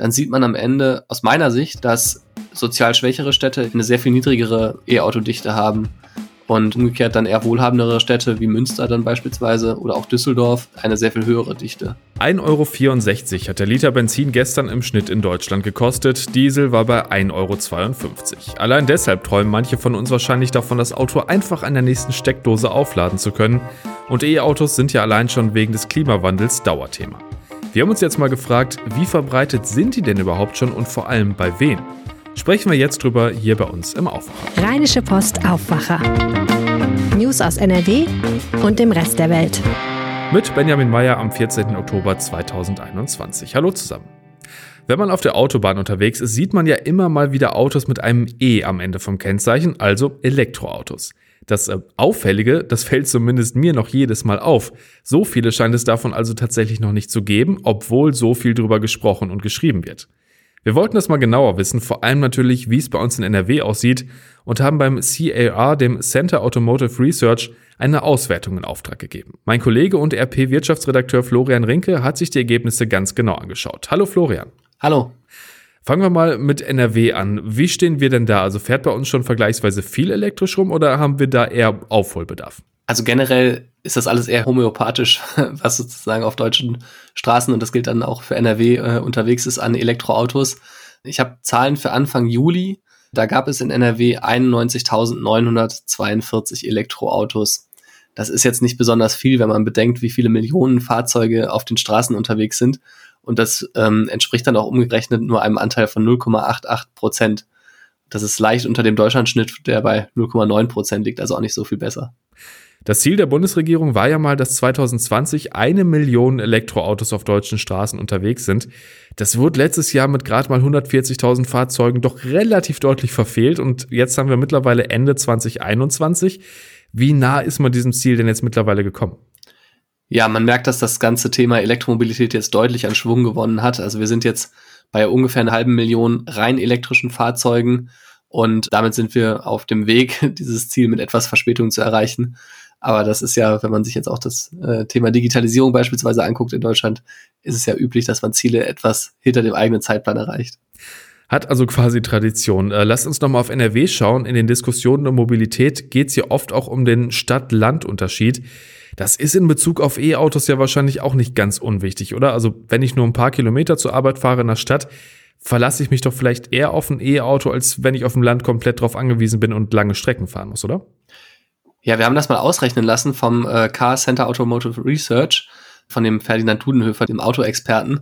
Dann sieht man am Ende aus meiner Sicht, dass sozial schwächere Städte eine sehr viel niedrigere E-Autodichte haben und umgekehrt dann eher wohlhabendere Städte wie Münster dann beispielsweise oder auch Düsseldorf eine sehr viel höhere Dichte. 1,64 Euro hat der Liter Benzin gestern im Schnitt in Deutschland gekostet. Diesel war bei 1,52 Euro. Allein deshalb träumen manche von uns wahrscheinlich davon, das Auto einfach an der nächsten Steckdose aufladen zu können. Und E-Autos sind ja allein schon wegen des Klimawandels Dauerthema. Wir haben uns jetzt mal gefragt, wie verbreitet sind die denn überhaupt schon und vor allem bei wem? Sprechen wir jetzt drüber hier bei uns im Aufwacher. Rheinische Post Aufwacher. News aus NRW und dem Rest der Welt. Mit Benjamin Meyer am 14. Oktober 2021. Hallo zusammen. Wenn man auf der Autobahn unterwegs ist, sieht man ja immer mal wieder Autos mit einem E am Ende vom Kennzeichen, also Elektroautos. Das äh, Auffällige, das fällt zumindest mir noch jedes Mal auf. So viele scheint es davon also tatsächlich noch nicht zu geben, obwohl so viel drüber gesprochen und geschrieben wird. Wir wollten das mal genauer wissen, vor allem natürlich, wie es bei uns in NRW aussieht und haben beim CAR, dem Center Automotive Research, eine Auswertung in Auftrag gegeben. Mein Kollege und RP-Wirtschaftsredakteur Florian Rinke hat sich die Ergebnisse ganz genau angeschaut. Hallo Florian. Hallo. Fangen wir mal mit NRW an. Wie stehen wir denn da? Also fährt bei uns schon vergleichsweise viel elektrisch rum oder haben wir da eher Aufholbedarf? Also generell ist das alles eher homöopathisch, was sozusagen auf deutschen Straßen und das gilt dann auch für NRW äh, unterwegs ist an Elektroautos. Ich habe Zahlen für Anfang Juli. Da gab es in NRW 91.942 Elektroautos. Das ist jetzt nicht besonders viel, wenn man bedenkt, wie viele Millionen Fahrzeuge auf den Straßen unterwegs sind. Und das ähm, entspricht dann auch umgerechnet nur einem Anteil von 0,88 Prozent. Das ist leicht unter dem Deutschlandschnitt, der bei 0,9 Prozent liegt, also auch nicht so viel besser. Das Ziel der Bundesregierung war ja mal, dass 2020 eine Million Elektroautos auf deutschen Straßen unterwegs sind. Das wurde letztes Jahr mit gerade mal 140.000 Fahrzeugen doch relativ deutlich verfehlt und jetzt haben wir mittlerweile Ende 2021. Wie nah ist man diesem Ziel denn jetzt mittlerweile gekommen? Ja, man merkt, dass das ganze Thema Elektromobilität jetzt deutlich an Schwung gewonnen hat. Also wir sind jetzt bei ungefähr einer halben Million rein elektrischen Fahrzeugen und damit sind wir auf dem Weg, dieses Ziel mit etwas Verspätung zu erreichen. Aber das ist ja, wenn man sich jetzt auch das äh, Thema Digitalisierung beispielsweise anguckt in Deutschland, ist es ja üblich, dass man Ziele etwas hinter dem eigenen Zeitplan erreicht. Hat also quasi Tradition. Äh, lasst uns nochmal auf NRW schauen. In den Diskussionen um Mobilität geht es hier oft auch um den Stadt-Land-Unterschied. Das ist in Bezug auf E-Autos ja wahrscheinlich auch nicht ganz unwichtig, oder? Also wenn ich nur ein paar Kilometer zur Arbeit fahre in der Stadt, verlasse ich mich doch vielleicht eher auf ein E-Auto, als wenn ich auf dem Land komplett drauf angewiesen bin und lange Strecken fahren muss, oder? Ja, wir haben das mal ausrechnen lassen vom äh, Car Center Automotive Research, von dem Ferdinand Dudenhöfer, dem Autoexperten.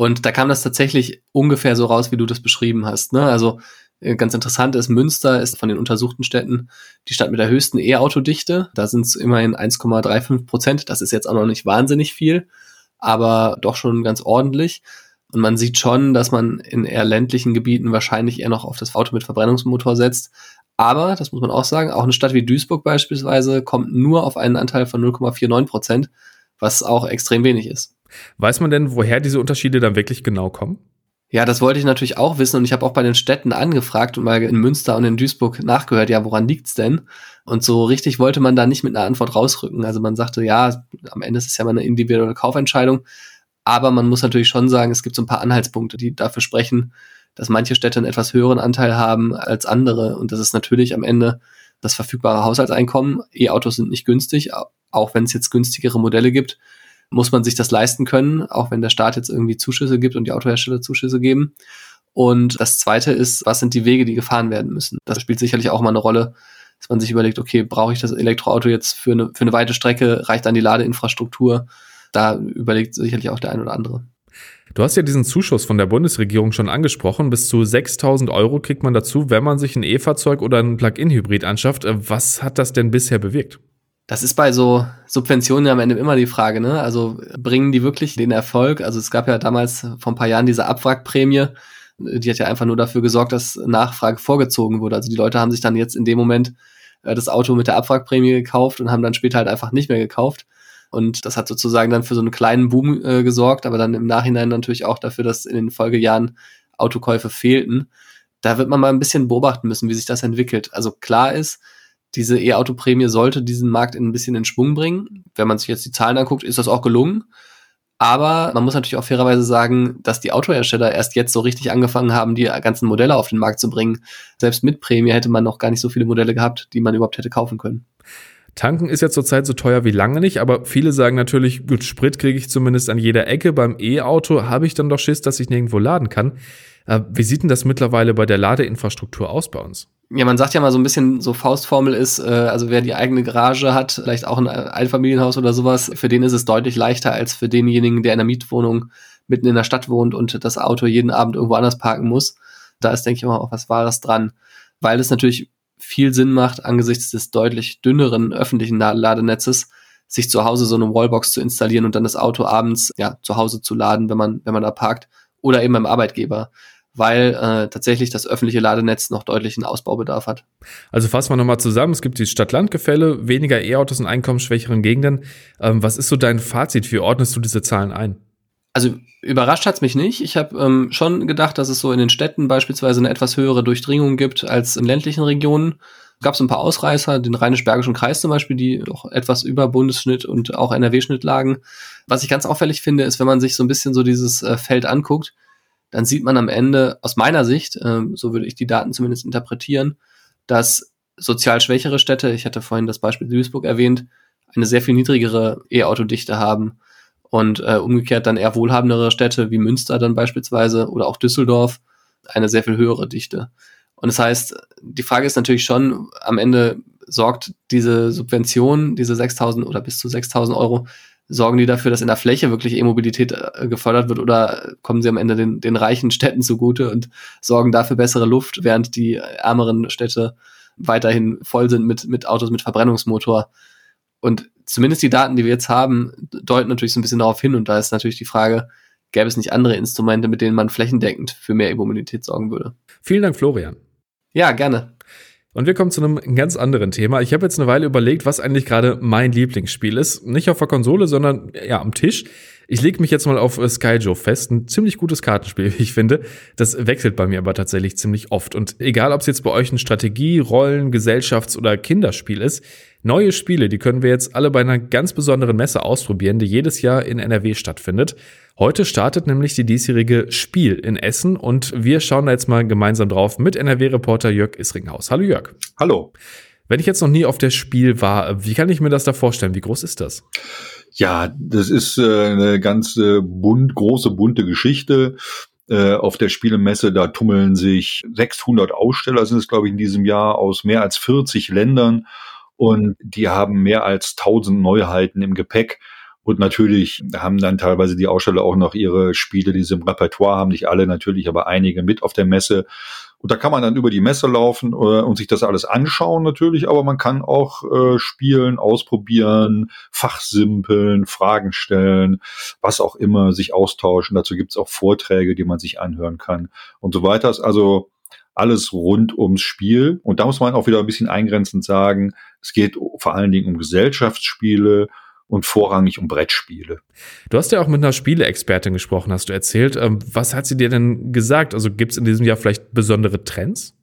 Und da kam das tatsächlich ungefähr so raus, wie du das beschrieben hast. Ne? Also äh, ganz interessant ist, Münster ist von den untersuchten Städten die Stadt mit der höchsten E-Autodichte. Da sind es immerhin 1,35 Prozent. Das ist jetzt auch noch nicht wahnsinnig viel, aber doch schon ganz ordentlich. Und man sieht schon, dass man in eher ländlichen Gebieten wahrscheinlich eher noch auf das Auto mit Verbrennungsmotor setzt. Aber, das muss man auch sagen, auch eine Stadt wie Duisburg beispielsweise kommt nur auf einen Anteil von 0,49 Prozent, was auch extrem wenig ist. Weiß man denn, woher diese Unterschiede dann wirklich genau kommen? Ja, das wollte ich natürlich auch wissen und ich habe auch bei den Städten angefragt und mal in Münster und in Duisburg nachgehört, ja, woran liegt's denn? Und so richtig wollte man da nicht mit einer Antwort rausrücken. Also man sagte, ja, am Ende ist es ja mal eine individuelle Kaufentscheidung, aber man muss natürlich schon sagen, es gibt so ein paar Anhaltspunkte, die dafür sprechen, dass manche Städte einen etwas höheren Anteil haben als andere. Und das ist natürlich am Ende das verfügbare Haushaltseinkommen. E-Autos sind nicht günstig, auch wenn es jetzt günstigere Modelle gibt, muss man sich das leisten können, auch wenn der Staat jetzt irgendwie Zuschüsse gibt und die Autohersteller Zuschüsse geben. Und das zweite ist, was sind die Wege, die gefahren werden müssen? Das spielt sicherlich auch mal eine Rolle, dass man sich überlegt, okay, brauche ich das Elektroauto jetzt für eine, für eine weite Strecke? Reicht dann die Ladeinfrastruktur? Da überlegt sicherlich auch der ein oder andere. Du hast ja diesen Zuschuss von der Bundesregierung schon angesprochen. Bis zu 6000 Euro kriegt man dazu, wenn man sich ein E-Fahrzeug oder ein Plug-in-Hybrid anschafft. Was hat das denn bisher bewirkt? Das ist bei so Subventionen ja am Ende immer die Frage, ne? Also bringen die wirklich den Erfolg? Also es gab ja damals vor ein paar Jahren diese Abwrackprämie, die hat ja einfach nur dafür gesorgt, dass Nachfrage vorgezogen wurde. Also die Leute haben sich dann jetzt in dem Moment äh, das Auto mit der Abwrackprämie gekauft und haben dann später halt einfach nicht mehr gekauft. Und das hat sozusagen dann für so einen kleinen Boom äh, gesorgt, aber dann im Nachhinein natürlich auch dafür, dass in den Folgejahren Autokäufe fehlten. Da wird man mal ein bisschen beobachten müssen, wie sich das entwickelt. Also klar ist, diese E-Auto-Prämie sollte diesen Markt ein bisschen in Schwung bringen. Wenn man sich jetzt die Zahlen anguckt, ist das auch gelungen. Aber man muss natürlich auch fairerweise sagen, dass die Autohersteller erst jetzt so richtig angefangen haben, die ganzen Modelle auf den Markt zu bringen. Selbst mit Prämie hätte man noch gar nicht so viele Modelle gehabt, die man überhaupt hätte kaufen können. Tanken ist ja zurzeit so teuer wie lange nicht, aber viele sagen natürlich, gut, Sprit kriege ich zumindest an jeder Ecke. Beim E-Auto habe ich dann doch Schiss, dass ich nirgendwo laden kann. Äh, wie sieht denn das mittlerweile bei der Ladeinfrastruktur aus bei uns? Ja, man sagt ja mal so ein bisschen, so Faustformel ist, äh, also wer die eigene Garage hat, vielleicht auch ein Einfamilienhaus oder sowas, für den ist es deutlich leichter als für denjenigen, der in einer Mietwohnung mitten in der Stadt wohnt und das Auto jeden Abend irgendwo anders parken muss. Da ist, denke ich mal, auch was Wahres dran. Weil es natürlich viel Sinn macht, angesichts des deutlich dünneren öffentlichen Ladenetzes, sich zu Hause so eine Wallbox zu installieren und dann das Auto abends ja zu Hause zu laden, wenn man, wenn man da parkt, oder eben beim Arbeitgeber weil äh, tatsächlich das öffentliche Ladenetz noch deutlichen Ausbaubedarf hat. Also fassen wir nochmal zusammen, es gibt die Stadt-Land-Gefälle, weniger E-Autos in einkommensschwächeren Gegenden. Ähm, was ist so dein Fazit? Wie ordnest du diese Zahlen ein? Also überrascht hat's mich nicht. Ich habe ähm, schon gedacht, dass es so in den Städten beispielsweise eine etwas höhere Durchdringung gibt als in ländlichen Regionen. Gab es ein paar Ausreißer, den Rheinisch-Bergischen Kreis zum Beispiel, die doch etwas über Bundesschnitt und auch NRW-Schnitt lagen. Was ich ganz auffällig finde, ist, wenn man sich so ein bisschen so dieses äh, Feld anguckt, dann sieht man am Ende aus meiner Sicht, ähm, so würde ich die Daten zumindest interpretieren, dass sozial schwächere Städte, ich hatte vorhin das Beispiel Duisburg erwähnt, eine sehr viel niedrigere E-Autodichte haben und äh, umgekehrt dann eher wohlhabendere Städte wie Münster dann beispielsweise oder auch Düsseldorf eine sehr viel höhere Dichte. Und das heißt, die Frage ist natürlich schon, am Ende sorgt diese Subvention, diese 6.000 oder bis zu 6.000 Euro, sorgen die dafür, dass in der Fläche wirklich E-Mobilität äh, gefördert wird oder kommen sie am Ende den, den reichen Städten zugute und sorgen dafür bessere Luft, während die ärmeren Städte weiterhin voll sind mit, mit Autos mit Verbrennungsmotor. Und zumindest die Daten, die wir jetzt haben, deuten natürlich so ein bisschen darauf hin und da ist natürlich die Frage, gäbe es nicht andere Instrumente, mit denen man flächendeckend für mehr E-Mobilität sorgen würde? Vielen Dank, Florian. Ja, gerne. Und wir kommen zu einem ganz anderen Thema. Ich habe jetzt eine Weile überlegt, was eigentlich gerade mein Lieblingsspiel ist. Nicht auf der Konsole, sondern ja am Tisch. Ich lege mich jetzt mal auf Skyjo fest. Ein ziemlich gutes Kartenspiel, wie ich finde. Das wechselt bei mir aber tatsächlich ziemlich oft. Und egal, ob es jetzt bei euch ein Strategie, Rollen, Gesellschafts- oder Kinderspiel ist, neue Spiele, die können wir jetzt alle bei einer ganz besonderen Messe ausprobieren, die jedes Jahr in NRW stattfindet. Heute startet nämlich die diesjährige Spiel in Essen und wir schauen da jetzt mal gemeinsam drauf mit NRW-Reporter Jörg Isringhaus. Hallo Jörg. Hallo. Wenn ich jetzt noch nie auf der Spiel war, wie kann ich mir das da vorstellen? Wie groß ist das? Ja, das ist äh, eine ganz äh, bunt, große, bunte Geschichte. Äh, auf der Spielemesse, da tummeln sich 600 Aussteller, sind es glaube ich in diesem Jahr, aus mehr als 40 Ländern. Und die haben mehr als 1000 Neuheiten im Gepäck. Und natürlich haben dann teilweise die Aussteller auch noch ihre Spiele, die sie im Repertoire haben, nicht alle natürlich, aber einige mit auf der Messe. Und da kann man dann über die Messe laufen äh, und sich das alles anschauen natürlich, aber man kann auch äh, spielen, ausprobieren, fachsimpeln, Fragen stellen, was auch immer, sich austauschen. Dazu gibt's auch Vorträge, die man sich anhören kann und so weiter. Also alles rund ums Spiel. Und da muss man auch wieder ein bisschen eingrenzend sagen, es geht vor allen Dingen um Gesellschaftsspiele, und vorrangig um Brettspiele. Du hast ja auch mit einer Spieleexpertin gesprochen, hast du erzählt. Ähm, was hat sie dir denn gesagt? Also gibt es in diesem Jahr vielleicht besondere Trends?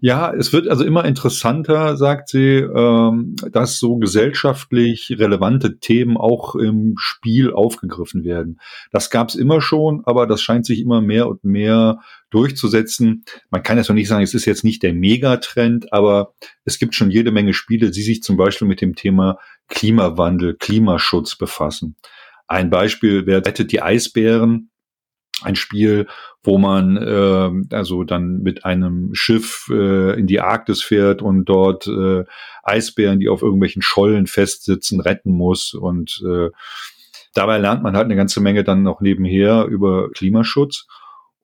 Ja, es wird also immer interessanter, sagt sie, ähm, dass so gesellschaftlich relevante Themen auch im Spiel aufgegriffen werden. Das gab es immer schon, aber das scheint sich immer mehr und mehr durchzusetzen. Man kann jetzt noch nicht sagen, es ist jetzt nicht der Megatrend, aber es gibt schon jede Menge Spiele, die sich zum Beispiel mit dem Thema Klimawandel, Klimaschutz befassen. Ein Beispiel wäre Rettet die Eisbären. Ein Spiel, wo man äh, also dann mit einem Schiff äh, in die Arktis fährt und dort äh, Eisbären, die auf irgendwelchen Schollen festsitzen, retten muss. Und äh, dabei lernt man halt eine ganze Menge dann noch nebenher über Klimaschutz.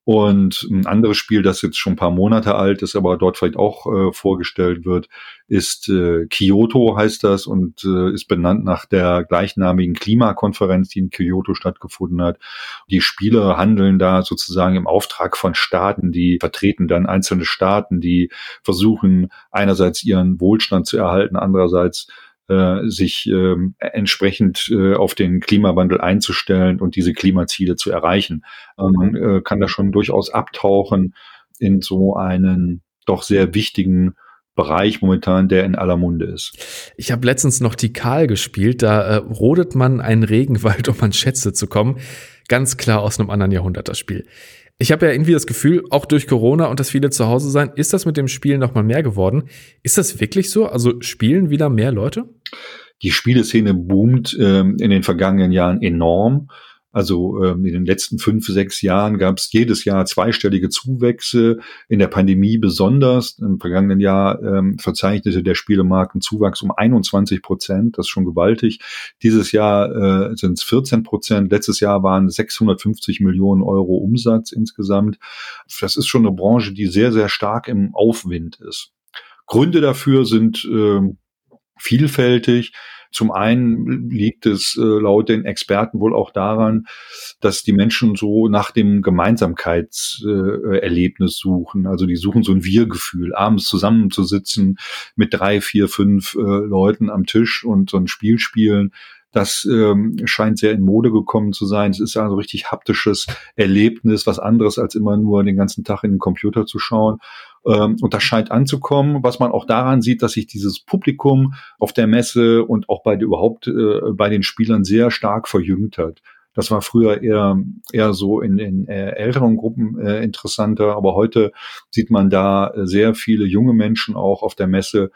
Und ein anderes Spiel, das jetzt schon ein paar Monate alt ist, aber dort vielleicht auch äh, vorgestellt wird, ist äh, Kyoto heißt das und äh, ist benannt nach der gleichnamigen Klimakonferenz, die in Kyoto stattgefunden hat. Die Spiele handeln da sozusagen im Auftrag von Staaten, die vertreten dann einzelne Staaten, die versuchen einerseits ihren Wohlstand zu erhalten, andererseits äh, sich äh, entsprechend äh, auf den Klimawandel einzustellen und diese Klimaziele zu erreichen. Ähm, man äh, kann da schon durchaus abtauchen in so einen doch sehr wichtigen Bereich momentan, der in aller Munde ist. Ich habe letztens noch Tikal gespielt, da äh, rodet man einen Regenwald, um an Schätze zu kommen. Ganz klar aus einem anderen Jahrhundert das Spiel. Ich habe ja irgendwie das Gefühl, auch durch Corona und das viele zu Hause sein, ist das mit dem Spielen noch mal mehr geworden. Ist das wirklich so? Also spielen wieder mehr Leute? Die Spieleszene boomt ähm, in den vergangenen Jahren enorm. Also ähm, in den letzten fünf, sechs Jahren gab es jedes Jahr zweistellige Zuwächse, in der Pandemie besonders. Im vergangenen Jahr ähm, verzeichnete der Spielemarkt einen Zuwachs um 21 Prozent, das ist schon gewaltig. Dieses Jahr äh, sind es 14 Prozent, letztes Jahr waren 650 Millionen Euro Umsatz insgesamt. Das ist schon eine Branche, die sehr, sehr stark im Aufwind ist. Gründe dafür sind äh, vielfältig. Zum einen liegt es äh, laut den Experten wohl auch daran, dass die Menschen so nach dem Gemeinsamkeitserlebnis äh, suchen. Also die suchen so ein Wir-Gefühl, abends zusammenzusitzen mit drei, vier, fünf äh, Leuten am Tisch und so ein Spiel spielen. Das ähm, scheint sehr in Mode gekommen zu sein. Es ist also richtig haptisches Erlebnis, was anderes als immer nur den ganzen Tag in den Computer zu schauen. Ähm, und das scheint anzukommen, was man auch daran sieht, dass sich dieses Publikum auf der Messe und auch bei überhaupt äh, bei den Spielern sehr stark verjüngt hat. Das war früher eher, eher so in, in äh, älteren Gruppen äh, interessanter, aber heute sieht man da sehr viele junge Menschen auch auf der Messe.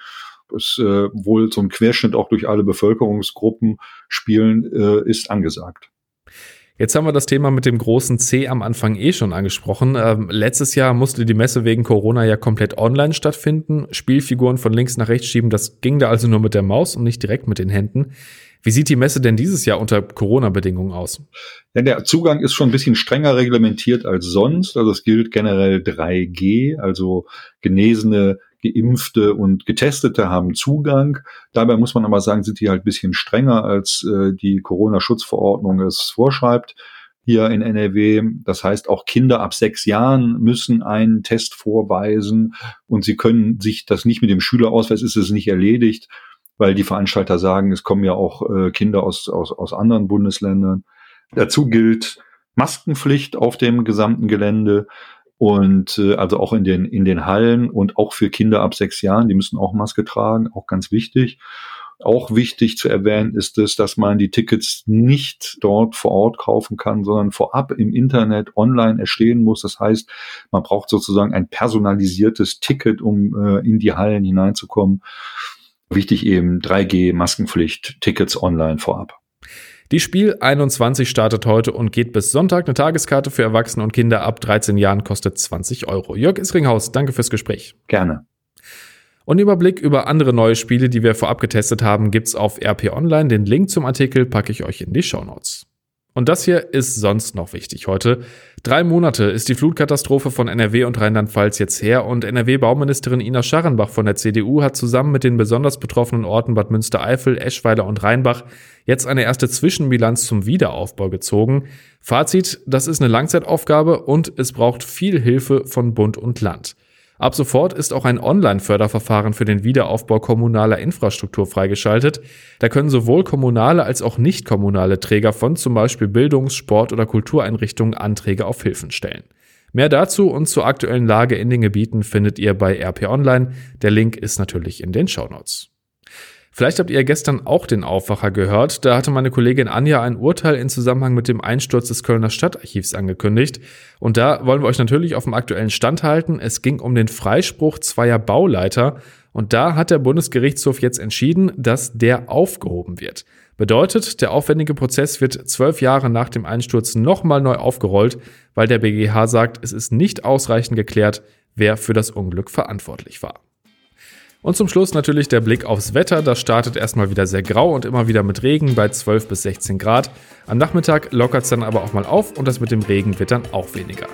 Es äh, wohl so ein Querschnitt auch durch alle Bevölkerungsgruppen spielen äh, ist angesagt. Jetzt haben wir das Thema mit dem großen C am Anfang eh schon angesprochen. Ähm, letztes Jahr musste die Messe wegen Corona ja komplett online stattfinden. Spielfiguren von links nach rechts schieben, das ging da also nur mit der Maus und nicht direkt mit den Händen. Wie sieht die Messe denn dieses Jahr unter Corona-Bedingungen aus? Ja, der Zugang ist schon ein bisschen strenger reglementiert als sonst. Also es gilt generell 3G, also genesene Geimpfte und Getestete haben Zugang. Dabei muss man aber sagen, sind die halt ein bisschen strenger, als äh, die Corona-Schutzverordnung es vorschreibt hier in NRW. Das heißt, auch Kinder ab sechs Jahren müssen einen Test vorweisen und sie können sich das nicht mit dem Schülerausweis ist es nicht erledigt, weil die Veranstalter sagen, es kommen ja auch äh, Kinder aus, aus, aus anderen Bundesländern. Dazu gilt Maskenpflicht auf dem gesamten Gelände und äh, also auch in den in den Hallen und auch für Kinder ab sechs Jahren, die müssen auch Maske tragen, auch ganz wichtig. Auch wichtig zu erwähnen ist es, dass man die Tickets nicht dort vor Ort kaufen kann, sondern vorab im Internet online erstehen muss. Das heißt, man braucht sozusagen ein personalisiertes Ticket, um äh, in die Hallen hineinzukommen. Wichtig eben 3G, Maskenpflicht, Tickets online vorab. Die Spiel 21 startet heute und geht bis Sonntag. Eine Tageskarte für Erwachsene und Kinder ab 13 Jahren kostet 20 Euro. Jörg Isringhaus, danke fürs Gespräch. Gerne. Und Überblick über andere neue Spiele, die wir vorab getestet haben, gibt's auf RP Online. Den Link zum Artikel packe ich euch in die Show Notes. Und das hier ist sonst noch wichtig heute. Drei Monate ist die Flutkatastrophe von NRW und Rheinland-Pfalz jetzt her und NRW-Bauministerin Ina Scharrenbach von der CDU hat zusammen mit den besonders betroffenen Orten Bad Münstereifel, Eschweiler und Rheinbach jetzt eine erste Zwischenbilanz zum Wiederaufbau gezogen. Fazit, das ist eine Langzeitaufgabe und es braucht viel Hilfe von Bund und Land. Ab sofort ist auch ein Online-Förderverfahren für den Wiederaufbau kommunaler Infrastruktur freigeschaltet. Da können sowohl kommunale als auch nicht kommunale Träger von zum Beispiel Bildungs-, Sport- oder Kultureinrichtungen Anträge auf Hilfen stellen. Mehr dazu und zur aktuellen Lage in den Gebieten findet ihr bei RP Online. Der Link ist natürlich in den Shownotes. Vielleicht habt ihr gestern auch den Aufwacher gehört. Da hatte meine Kollegin Anja ein Urteil in Zusammenhang mit dem Einsturz des Kölner Stadtarchivs angekündigt. Und da wollen wir euch natürlich auf dem aktuellen Stand halten. Es ging um den Freispruch zweier Bauleiter. Und da hat der Bundesgerichtshof jetzt entschieden, dass der aufgehoben wird. Bedeutet, der aufwendige Prozess wird zwölf Jahre nach dem Einsturz nochmal neu aufgerollt, weil der BGH sagt, es ist nicht ausreichend geklärt, wer für das Unglück verantwortlich war. Und zum Schluss natürlich der Blick aufs Wetter. Das startet erstmal wieder sehr grau und immer wieder mit Regen bei 12 bis 16 Grad. Am Nachmittag lockert es dann aber auch mal auf und das mit dem Regen wird dann auch weniger.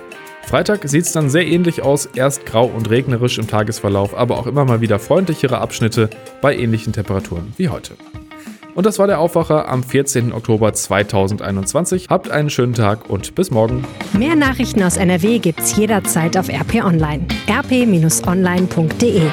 Freitag sieht es dann sehr ähnlich aus, erst grau und regnerisch im Tagesverlauf, aber auch immer mal wieder freundlichere Abschnitte bei ähnlichen Temperaturen wie heute. Und das war der Aufwacher am 14. Oktober 2021. Habt einen schönen Tag und bis morgen. Mehr Nachrichten aus NRW gibt's jederzeit auf RP Online. rp-online.de